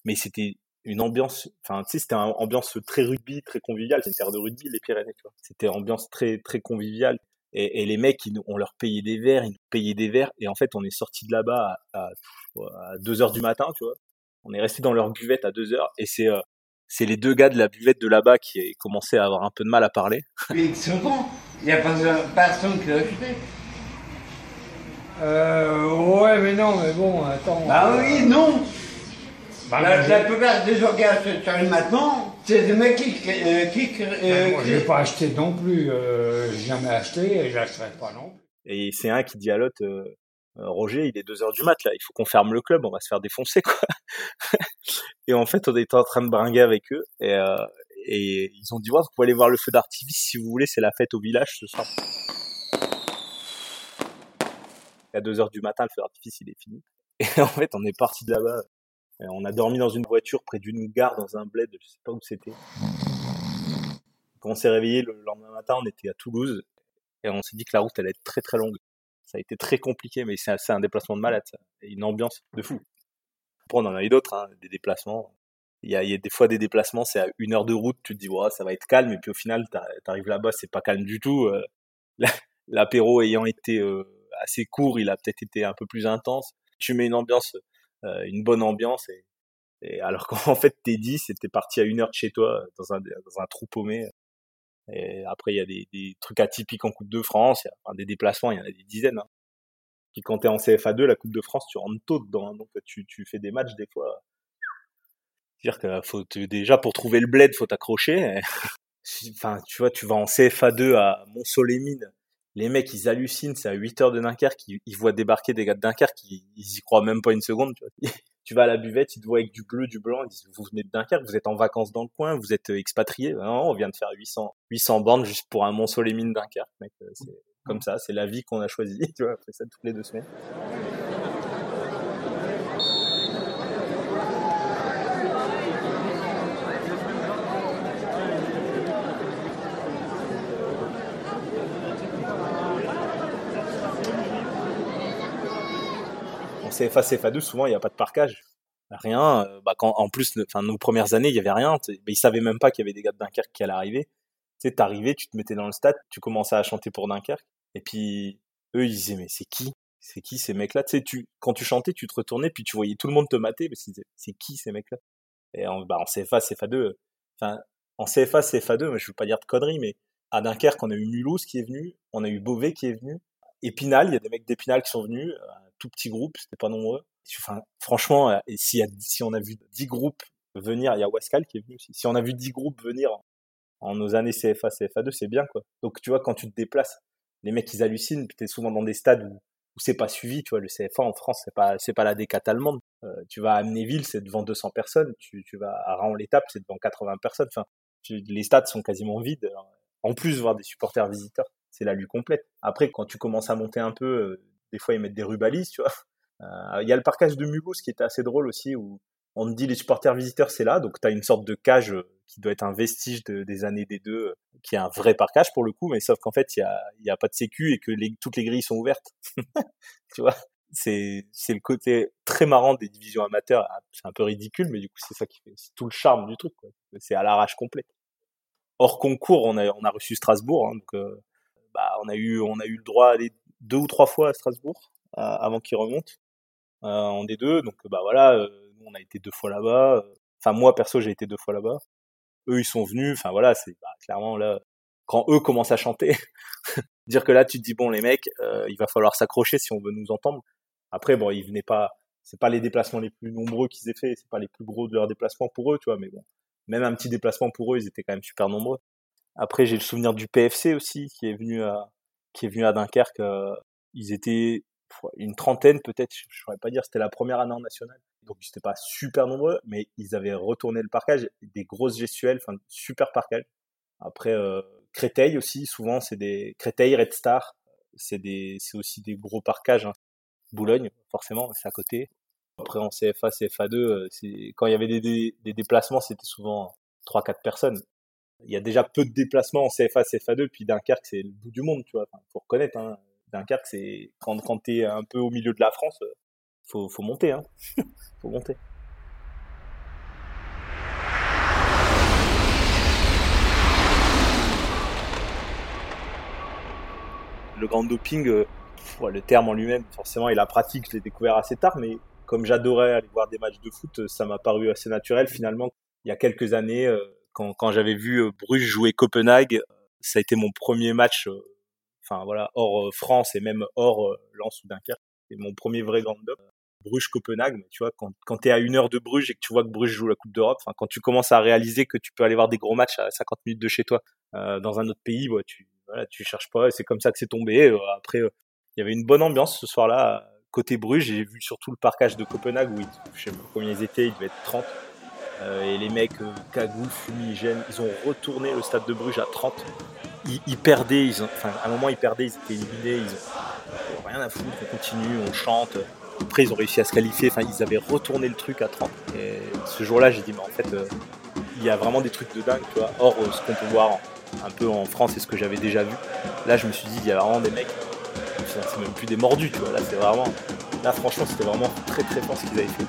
Mais c'était une ambiance, enfin, tu sais, c'était une ambiance très rugby, très conviviale. C'est une terre de rugby, les Pyrénées, tu vois. C'était ambiance très, très conviviale. Et, et, les mecs, ils, on leur payait des verres, ils nous payaient des verres. Et en fait, on est sorti de là-bas à, à, 2 heures du matin, tu vois. On est resté dans leur buvette à 2 heures. Et c'est, euh, c'est les deux gars de la buvette de là-bas qui commençaient à avoir un peu de mal à parler. ils sont bons. Il n'y a pas personne qui l'a acheté. Euh, ouais, mais non, mais bon, attends. Ah oui, non. Bah, la, la, plupart des organes sur maintenant, c'est des mecs qui. Euh, qui euh, moi, je n'ai pas acheté non plus. Euh, n'ai jamais acheté et je n'achèterai pas non plus. Et c'est un qui dit à l'autre euh, euh, Roger, il est 2 heures du mat, là, il faut qu'on ferme le club, on va se faire défoncer, quoi. et en fait, on était en train de bringuer avec eux et, euh, et ils ont dit ouais, vous pouvez aller voir le feu d'artifice si vous voulez, c'est la fête au village ce soir à 2 heures du matin, le feu d'artifice, il est fini. Et en fait, on est parti de là-bas. On a dormi dans une voiture près d'une gare dans un bled, je sais pas où c'était. Quand on s'est réveillé le lendemain matin, on était à Toulouse et on s'est dit que la route allait être très très longue. Ça a été très compliqué, mais c'est un déplacement de malade, ça. Une ambiance de fou. Après, on en a eu d'autres, hein, des déplacements. Il y, a, il y a des fois des déplacements, c'est à une heure de route, tu te dis, ouais, ça va être calme, et puis au final, t'arrives là-bas, c'est pas calme du tout. Euh, l'apéro ayant été euh, assez court, il a peut-être été un peu plus intense. Tu mets une ambiance, euh, une bonne ambiance, et, et alors qu'en fait t'es dit, c'était parti à une heure de chez toi dans un, dans un trou paumé. Et après il y a des, des, trucs atypiques en Coupe de France, y a enfin, des déplacements, il y en a des dizaines. Hein. Puis quand t'es en CFA2, la Coupe de France, tu rentres tôt dedans, hein. donc tu, tu fais des matchs des fois. C'est-à-dire que faut déjà pour trouver le bled, faut t'accrocher. enfin, tu vois, tu vas en CFA2 à Mont-Solémine, les mecs ils hallucinent, c'est à 8 heures de Dunkerque, ils, ils, voient débarquer des gars de Dunkerque, ils, ils y croient même pas une seconde. Tu, vois. tu vas à la buvette, ils te voient avec du bleu, du blanc, ils disent vous venez de Dunkerque, vous êtes en vacances dans le coin, vous êtes euh, expatrié. Non, on vient de faire 800 800 bandes juste pour un Mont les mines Dunkerque, mec. Euh, c'est comme ça, c'est la vie qu'on a choisie. Tu vois, on fait ça toutes les deux semaines. CFA, CFA2, souvent, il n'y a pas de parcage. Rien. Euh, bah, en plus, enfin, nos premières années, il y avait rien. Ils savaient même pas qu'il y avait des gars de Dunkerque qui allaient arriver. Tu sais, tu te mettais dans le stade, tu commençais à chanter pour Dunkerque. Et puis, eux, ils disaient, mais c'est qui? C'est qui ces mecs-là? Sais, quand tu chantais, tu te retournais, puis tu voyais tout le monde te mater, parce disaient, c'est qui ces mecs-là? En, bah, CFA, CFA2, enfin, en CFA, CFA2, mais je veux pas dire de conneries, mais à Dunkerque, on a eu Mulhouse qui est venu, on a eu Beauvais qui est venu, Épinal, il y a des mecs d'Épinal qui sont venus, tout petit groupe, c'était pas nombreux. Enfin, franchement, euh, si, on a vu 10 groupes venir, il y a Wascal qui est venu aussi. Si on a vu 10 groupes venir en nos années CFA, CFA2, c'est bien, quoi. Donc, tu vois, quand tu te déplaces, les mecs, ils hallucinent, puis t'es souvent dans des stades où, c'est pas suivi, tu vois, le CFA en France, c'est pas, c'est pas la décate allemande. Euh, tu vas à Amnéville, c'est devant 200 personnes, tu, tu vas à Raon-l'Étape, c'est devant 80 personnes, enfin, les stades sont quasiment vides. En plus, voir des supporters visiteurs, c'est la lutte complète. Après, quand tu commences à monter un peu, euh, des fois ils mettent des rubalises, tu vois. Euh, il y a le parcage de Mulhouse qui était assez drôle aussi, où on te dit les supporters visiteurs c'est là, donc tu as une sorte de cage euh, qui doit être un vestige de, des années des deux, qui est un vrai parcage pour le coup, mais sauf qu'en fait il y a, y a pas de sécu et que toutes les grilles sont ouvertes. tu vois, c'est le côté très marrant des divisions amateurs. Ah, c'est un peu ridicule, mais du coup c'est ça qui fait tout le charme du truc. C'est à l'arrache complète. Hors concours, on a on a reçu Strasbourg, hein, donc bah on a eu on a eu le droit d'aller deux ou trois fois à Strasbourg avant qu'il remonte euh, en D2. Donc bah voilà, euh, on a été deux fois là-bas. Enfin moi perso j'ai été deux fois là-bas. eux ils sont venus. Enfin voilà, c'est bah, clairement là quand eux commencent à chanter, dire que là tu te dis bon les mecs, euh, il va falloir s'accrocher si on veut nous entendre. Après bon, ils venaient pas, c'est pas les déplacements les plus nombreux qu'ils aient fait, c'est pas les plus gros de leurs déplacements pour eux, tu vois, mais bon, même un petit déplacement pour eux, ils étaient quand même super nombreux. Après j'ai le souvenir du PFC aussi qui est venu à qui est venu à Dunkerque. Euh, ils étaient une trentaine peut-être, je ne saurais pas dire, c'était la première année en national. Donc ils n'étaient pas super nombreux, mais ils avaient retourné le parcage, des grosses gestuelles, enfin super parcage. Après euh, Créteil aussi, souvent c'est des Créteil, Red Star, c'est des c'est aussi des gros parcages. Hein. Boulogne forcément, c'est à côté. Après en CFA, CFA2, euh, quand il y avait des, des, déplacements, c'était souvent 3-4 personnes. Il y a déjà peu de déplacements en CFA, CFA2, puis Dunkerque c'est le bout du monde, tu vois. Enfin, faut reconnaître. Hein. Dunkerque, c'est quand, quand tu es un peu au milieu de la France, euh, faut, monter. Hein. faut monter. Le grand doping, euh, le terme en lui-même, forcément, et la pratique, je l'ai découvert assez tard, mais comme j'adorais aller voir des matchs de foot, ça m'a paru assez naturel. Finalement, il y a quelques années, euh, quand, quand j'avais vu Bruges jouer Copenhague, ça a été mon premier match enfin voilà, hors France et même hors Lens ou Dunkerque. C'est mon premier vrai grand up. Bruges Copenhague, mais tu vois, quand, quand tu es à une heure de Bruges et que tu vois que Bruges joue la Coupe d'Europe, enfin, quand tu commences à réaliser que tu peux aller voir des gros matchs à 50 minutes de chez toi euh, dans un autre pays, bah, tu voilà, tu cherches pas, c'est comme ça que c'est tombé. après, il y avait une bonne ambiance ce soir-là côté Bruges. J'ai vu surtout le parcage de Copenhague où ils, je sais pas combien ils étaient, ils devaient être 30. Et les mecs, cagoule, fumigènes, ils ont retourné le stade de Bruges à 30 ils, perdaient, ils enfin, à un moment ils perdaient, ils étaient éliminés, ils ont rien à foutre, on continue, on chante. Après ils ont réussi à se qualifier, enfin ils avaient retourné le truc à 30. Et ce jour-là j'ai dit mais en fait euh, il y a vraiment des trucs de dingue, tu vois, euh, ce qu'on peut voir un peu en France et ce que j'avais déjà vu. Là je me suis dit il y a vraiment des mecs, c'est même plus des mordus, tu vois, là c'est vraiment, là franchement c'était vraiment très très fort ce qu'ils avaient fait.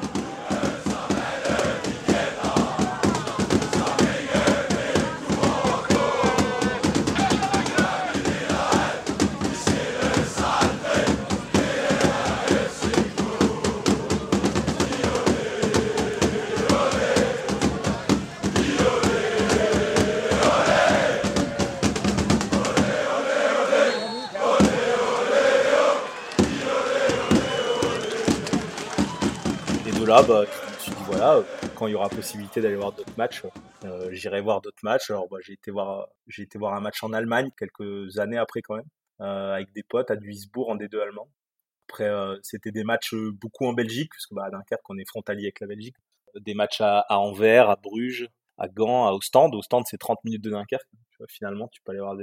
Je me suis dit, voilà, quand il y aura possibilité d'aller voir d'autres matchs, euh, j'irai voir d'autres matchs. Alors, bah, j'ai été voir, j'ai été voir un match en Allemagne quelques années après quand même, euh, avec des potes à Duisbourg en D2 allemand. Après, euh, c'était des matchs beaucoup en Belgique, puisque bah, à Dunkerque, on est frontalier avec la Belgique. Des matchs à, à Anvers, à Bruges, à Gand, à Ostende. Ostende, c'est 30 minutes de Dunkerque. Tu vois, finalement, tu peux aller voir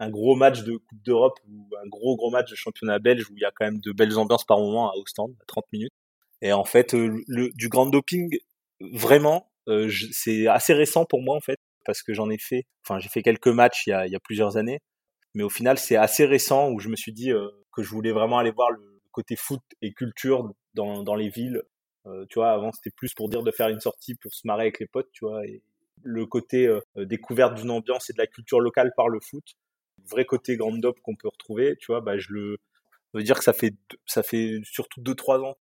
un gros match de Coupe d'Europe ou un gros gros match de championnat belge où il y a quand même de belles ambiances par moment à Ostende, à 30 minutes. Et en fait, euh, le, du grand doping, vraiment, euh, c'est assez récent pour moi en fait, parce que j'en ai fait, enfin j'ai fait quelques matchs il y a, plusieurs années, mais au final c'est assez récent où je me suis dit euh, que je voulais vraiment aller voir le côté foot et culture dans, dans les villes. tu vois, avant c'était plus pour dire de faire une sortie pour se marrer avec les potes, tu vois, et le côté découverte d'une ambiance et de la culture locale par le foot, le vrai côté grand dope qu'on peut retrouver, tu vois, bah je le veux dire que ça fait ça fait surtout deux trois ans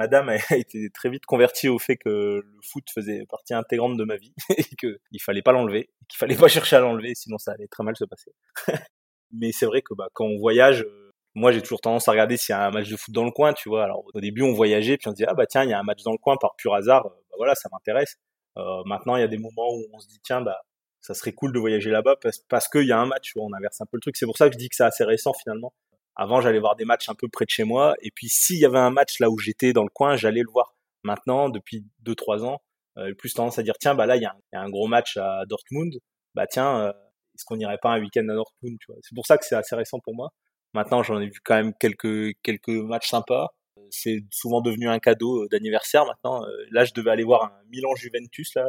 madame a été très vite convertie au fait que le foot faisait partie intégrante de ma vie et qu'il fallait pas l'enlever, qu'il fallait pas chercher à l'enlever, sinon ça allait très mal se passer. Mais c'est vrai que bah, quand on voyage, euh, moi j'ai toujours tendance à regarder s'il y a un match de foot dans le coin, tu vois. Alors au début on voyageait puis on se disait ah bah tiens il y a un match dans le coin par pur hasard, euh, bah voilà ça m'intéresse. Euh, maintenant il y a des moments où on se dit tiens bah ça serait cool de voyager là-bas parce, parce qu'il y a un match où on inverse un peu le truc. C'est pour ça que je dis que c'est assez récent finalement. Avant, j'allais voir des matchs un peu près de chez moi. Et puis, s'il y avait un match là où j'étais dans le coin, j'allais le voir. Maintenant, depuis 2-3 ans, euh, plus tendance à dire, tiens, bah là, il y, a un gros match à Dortmund. Bah tiens, euh, est-ce qu'on n'irait pas un week-end à Dortmund tu vois? C'est pour ça que c'est assez récent pour moi. Maintenant, j'en ai vu quand même quelques, quelques matchs sympas. C'est souvent devenu un cadeau d'anniversaire maintenant. Euh, là, je devais aller voir un Milan-Juventus là,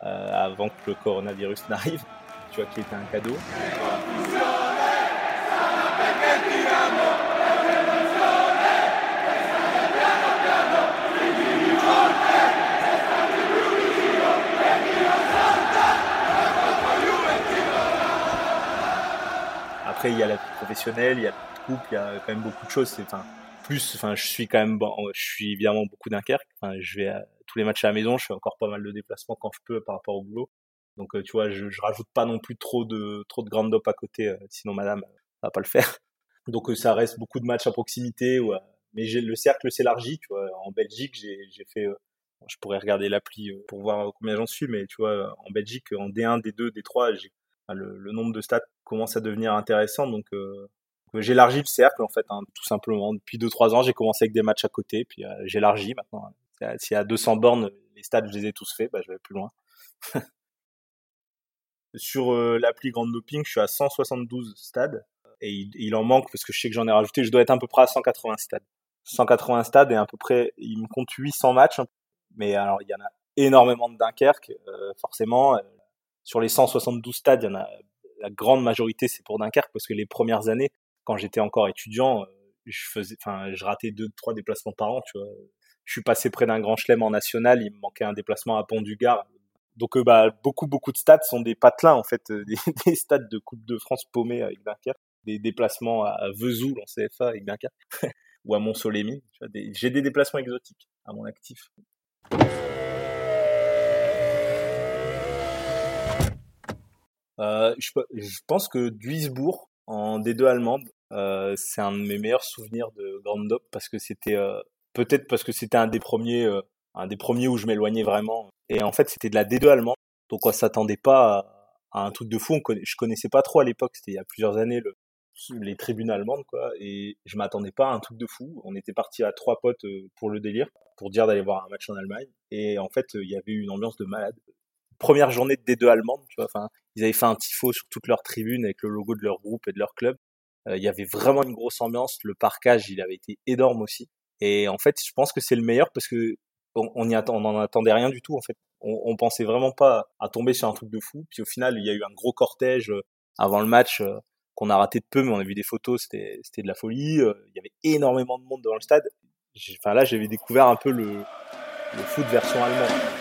avant que le coronavirus n'arrive. Tu vois, qui était un cadeau. Après, il y a la vie professionnelle, il y a le couple, il y a quand même beaucoup de choses. Enfin, plus, enfin, je suis quand même, je suis évidemment beaucoup Dunkerque. Enfin, je vais tous les matchs à la maison. Je fais encore pas mal de déplacements quand je peux par rapport au boulot. Donc, tu vois, je, je rajoute pas non plus trop de trop de grande dope à côté, sinon Madame ça va pas le faire. Donc, ça reste beaucoup de matchs à proximité. Mais le cercle s'élargit. En Belgique, j'ai fait je pourrais regarder l'appli pour voir combien j'en suis, mais tu vois, en Belgique, en D1, D2, D3, le, nombre de stats commence à devenir intéressant. Donc, euh, j'élargis le cercle, en fait, hein, tout simplement. Depuis 2-3 ans, j'ai commencé avec des matchs à côté, puis euh, j'élargis maintenant. S'il y a 200 bornes, les stades, je les ai tous faits, bah, je vais plus loin. Sur euh, l'appli Grand Doping, je suis à 172 stades et il, il, en manque parce que je sais que j'en ai rajouté. Je dois être à peu près à 180 stades. 180 stades et à peu près, il me compte 800 matchs. Mais alors, il y en a énormément de Dunkerque, euh, forcément. Sur les 172 stades, y en a la grande majorité, c'est pour Dunkerque parce que les premières années, quand j'étais encore étudiant, euh, je faisais, enfin, je ratais deux, trois déplacements par an, tu vois. Je suis passé près d'un grand chelem en national, il me manquait un déplacement à Pont-du-Gard. Donc, euh, bah, beaucoup, beaucoup de stades sont des patelins, en fait, euh, des, stades de Coupe de France paumés avec Dunkerque, des déplacements à Vesoul en CFA avec Dunkerque, ou à Montsolémy. J'ai des déplacements exotiques à mon actif. Euh, je, pense que Duisbourg, en D2 allemande, euh, c'est un de mes meilleurs souvenirs de Grand Dop parce que c'était euh, peut-être parce que c'était un des premiers, un des premiers où je m'éloignais vraiment. Et en fait, c'était de la D2 allemande, donc on s'attendait pas à, un truc de fou. Je connaissais pas trop à l'époque, c'était il y a plusieurs années le, les tribunes allemandes quoi. Et je m'attendais pas à un truc de fou. On était parti à trois potes pour le délire pour dire d'aller voir un match en Allemagne. Et en fait il y avait une ambiance de malade première journée de D2 allemande, tu vois. Enfin, ils avaient fait un tifo sur toute leur tribune avec le logo de leur groupe et de leur club. Euh, il y avait vraiment une grosse ambiance. Le parcage, il avait été énorme aussi. Et en fait, je pense que c'est le meilleur parce que on, attend, en attendait rien du tout en fait. On, on pensait vraiment pas à tomber sur un truc de fou. Puis au final, il y a eu un gros cortège euh, avant le match euh, qu'on a raté de peu, mais on a vu des photos, c'était c'était de la folie. Il y avait énormément de monde dans le stade. Enfin là, j'avais découvert un peu le, le foot version allemande.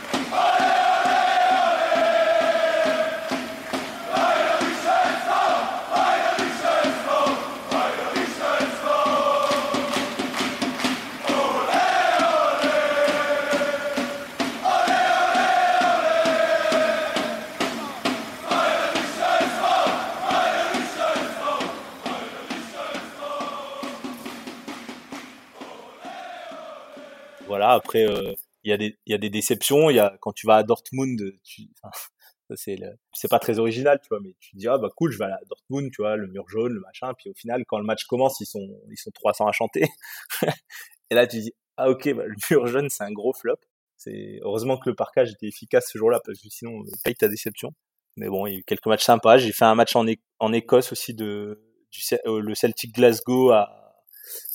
Après, euh, il y a des y a des déceptions. Y a quand tu vas à Dortmund, c'est c'est pas très original, tu vois, mais tu te dis ah bah cool, je vais à Dortmund, tu vois, le mur jaune, le machin. Puis au final, quand le match commence, ils sont ils sont 300 à chanter. et là, tu dis ah ok, bah, le mur jaune, c'est un gros flop. C'est heureusement que le parquage était efficace ce jour-là parce que sinon euh, paye ta déception. Mais bon, il y a eu quelques matchs sympas. J'ai fait un match en, en Écosse aussi de euh, le Celtic Glasgow à,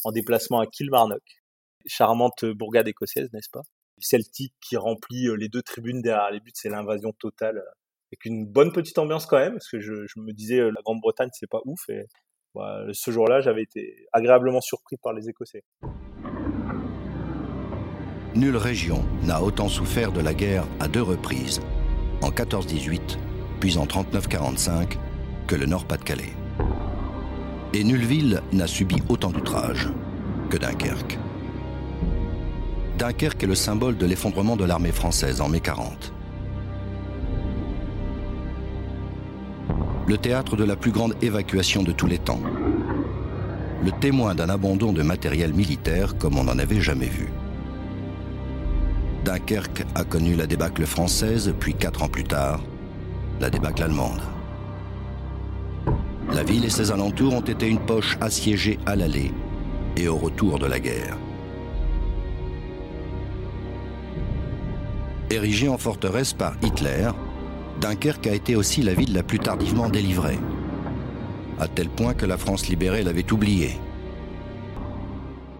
en déplacement à Kilmarnock charmante bourgade écossaise, n'est-ce pas? Celtic qui remplit euh, les deux tribunes derrière les buts, c'est l'invasion totale, euh, avec une bonne petite ambiance quand même, parce que je, me disais euh, la Grande-Bretagne c'est pas ouf, et bah, ce jour-là j'avais été agréablement surpris par les Écossais. Nulle région n'a autant souffert de la guerre à deux reprises, en 14-18, puis en 39-45, que le Nord-Pas-de-Calais. Et nulle ville n'a subi autant d'outrages que Dunkerque. Dunkerque est le symbole de l'effondrement de l'armée française en mai 40. Le théâtre de la plus grande évacuation de tous les temps. Le témoin d'un abandon de matériel militaire comme on n'en avait jamais vu. Dunkerque a connu la débâcle française, puis quatre ans plus tard, la débâcle allemande. La ville et ses alentours ont été une poche assiégée à l'aller et au retour de la guerre. Érigée en forteresse par Hitler, Dunkerque a été aussi la ville la plus tardivement délivrée, à tel point que la France libérée l'avait oubliée.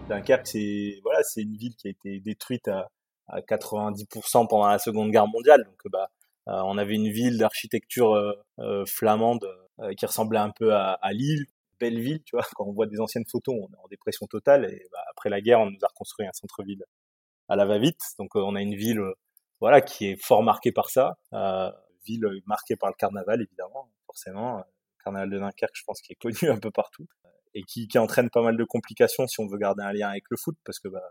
Dunkerque, c'est voilà, une ville qui a été détruite à, 90% pendant la Seconde Guerre mondiale. Donc, bah, euh, on avait une ville d'architecture euh, euh, flamande qui ressemblait un peu à, Lille, belle ville, tu vois. Quand on voit des anciennes photos, on est en dépression totale. Et bah, après la guerre, on nous a reconstruit un centre-ville à la va-vite. Donc, on a une ville voilà, qui est fort marqué par ça. Euh, ville marquée par le carnaval, évidemment, forcément. Le carnaval de Dunkerque, je pense, qui est connu un peu partout. et qui, qui entraîne pas mal de complications si on veut garder un lien avec le foot, parce que bah,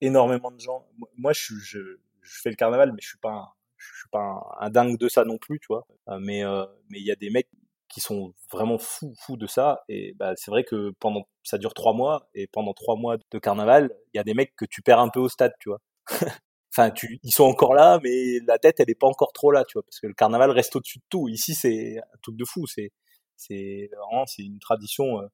énormément de gens. Moi, je, je, je fais le carnaval, mais je suis pas un, je suis pas un, dingue de ça non plus, tu vois. Euh, mais euh, mais il y a des mecs qui sont vraiment fous fous de ça et bah c'est vrai que pendant ça dure trois mois et pendant trois mois de carnaval il y a des mecs que tu perds un peu au stade tu vois enfin tu ils sont encore là mais la tête elle est pas encore trop là tu vois parce que le carnaval reste au-dessus de tout ici c'est un truc de fou c'est c'est vraiment c'est une tradition euh,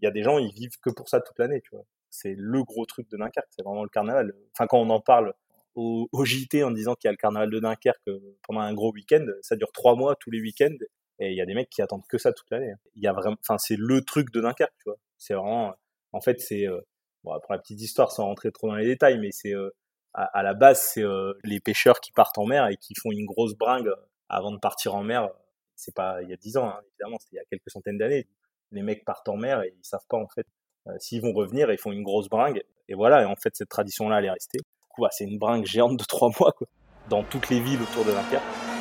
il y a des gens ils vivent que pour ça toute l'année tu vois c'est le gros truc de Dunkerque c'est vraiment le carnaval enfin quand on en parle au, au JT en disant qu'il y a le carnaval de Dunkerque euh, pendant un gros week-end. Ça dure trois mois tous les week-ends et il y a des mecs qui attendent que ça toute l'année. Il y a vraiment, enfin c'est le truc de Dunkerque, tu vois. C'est vraiment, en fait c'est, euh, bon, pour la petite histoire sans rentrer trop dans les détails, mais c'est euh, à, la base c'est les pêcheurs qui partent en mer et qui font une grosse bringue avant de partir en mer. C'est pas il y a dix ans, hein, évidemment, c'était il y a quelques centaines d'années. Les mecs partent en mer et ils savent pas en fait s'ils vont revenir. Ils font une grosse bringue et voilà. Et en fait cette tradition là elle est restée c'est une bringue géante de trois mois, quoi, dans toutes les villes autour de Dunkerque.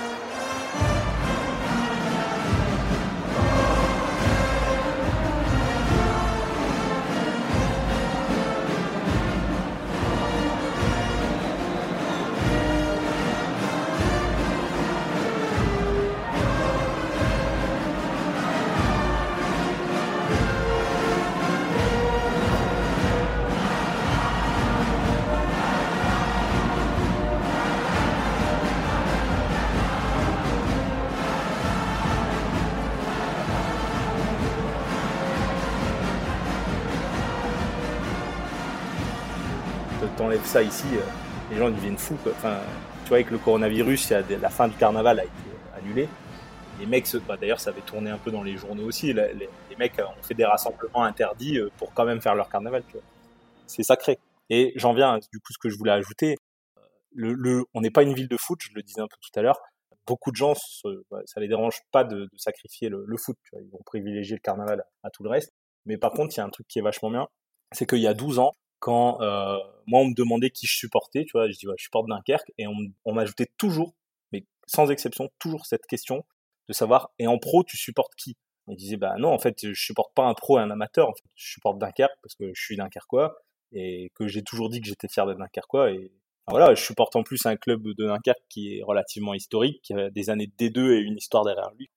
Ça ici, euh, les gens deviennent fous. Enfin, tu vois, avec le coronavirus, la fin du carnaval a été annulée. Les mecs, bah, d'ailleurs, ça avait tourné un peu dans les journaux aussi. Les, mecs ont fait des rassemblements interdits euh, pour quand même faire leur carnaval. C'est sacré. Et j'en viens, du coup, ce que je voulais ajouter. Le, on n'est pas une ville de foot, je le disais un peu tout à l'heure. Beaucoup de gens, ça les dérange pas de, sacrifier le, foot. Ils vont privilégier le carnaval à tout le reste. Mais par contre, il y a un truc qui est vachement bien, c'est qu'il y a 12 ans, quand euh, moi on me demandait qui je supportais, tu vois, je dis ouais, je supporte Dunkerque et on, m'ajoutait toujours, mais sans exception, toujours cette question de savoir et en pro tu supportes qui? On disait bah non en fait je supporte pas un pro et un amateur, en fait. Je supporte Dunkerque parce que je suis Dunkerquois et que j'ai toujours dit que j'étais fier d'être Dunkerquois et voilà, je supporte en plus un club de Dunkerque qui est relativement historique, qui a des années de D2 et une histoire derrière lui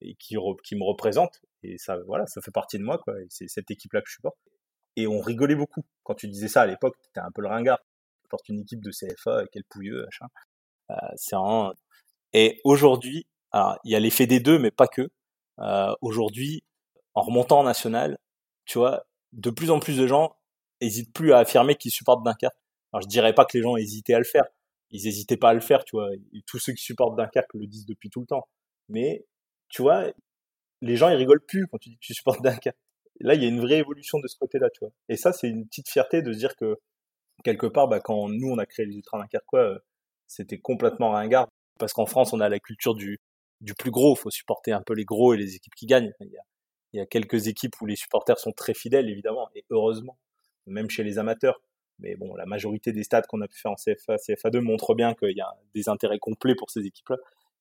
et qui, qui me représente et ça voilà, ça fait partie de moi quoi, c'est cette équipe là que je supporte et on rigolait beaucoup. Quand tu disais ça à l'époque, t'étais un peu le ringard. Tu portes une équipe de CFA, quel pouilleux, machin. Euh, c'est vraiment... Et aujourd'hui, il y a l'effet des deux, mais pas que. Euh, aujourd'hui, en remontant en national, tu vois, de plus en plus de gens hésitent plus à affirmer qu'ils supportent Dunkerque. Alors je dirais pas que les gens hésitaient à le faire. Ils hésitaient pas à le faire, tu vois. tous ceux qui supportent Dunkerque le disent depuis tout le temps. Mais, tu vois, les gens ils rigolent plus quand tu dis que tu supportes Dunkerque là, il y a une vraie évolution de ce côté-là, tu vois. Et ça, c'est une petite fierté de se dire que, quelque part, bah, quand nous, on a créé les Ultra Dunkerquois, euh, c'était complètement ringard. Parce qu'en France, on a la culture du, du plus gros. Faut supporter un peu les gros et les équipes qui gagnent. Il y, a, il y a quelques équipes où les supporters sont très fidèles, évidemment, et heureusement, même chez les amateurs. Mais bon, la majorité des stades qu'on a pu faire en CFA, CFA2 montrent bien qu'il y a des intérêts complets pour ces équipes-là.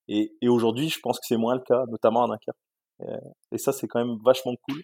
Et, et aujourd'hui, je pense que c'est moins le cas, notamment à Dunkerque. Euh, et ça, c'est quand même vachement cool.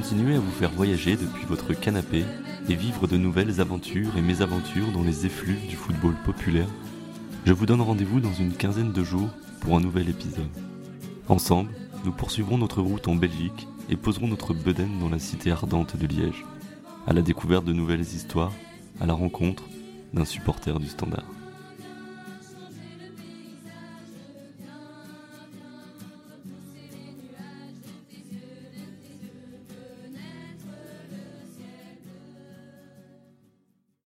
continuer à vous faire voyager depuis votre canapé et vivre de nouvelles aventures et mésaventures dans les effluves du football populaire, je vous donne rendez-vous dans une quinzaine de jours pour un nouvel épisode. Ensemble, nous poursuivrons notre route en Belgique et poserons notre bedaine dans la cité ardente de Liège, à la découverte de nouvelles histoires, à la rencontre d'un supporter du standard.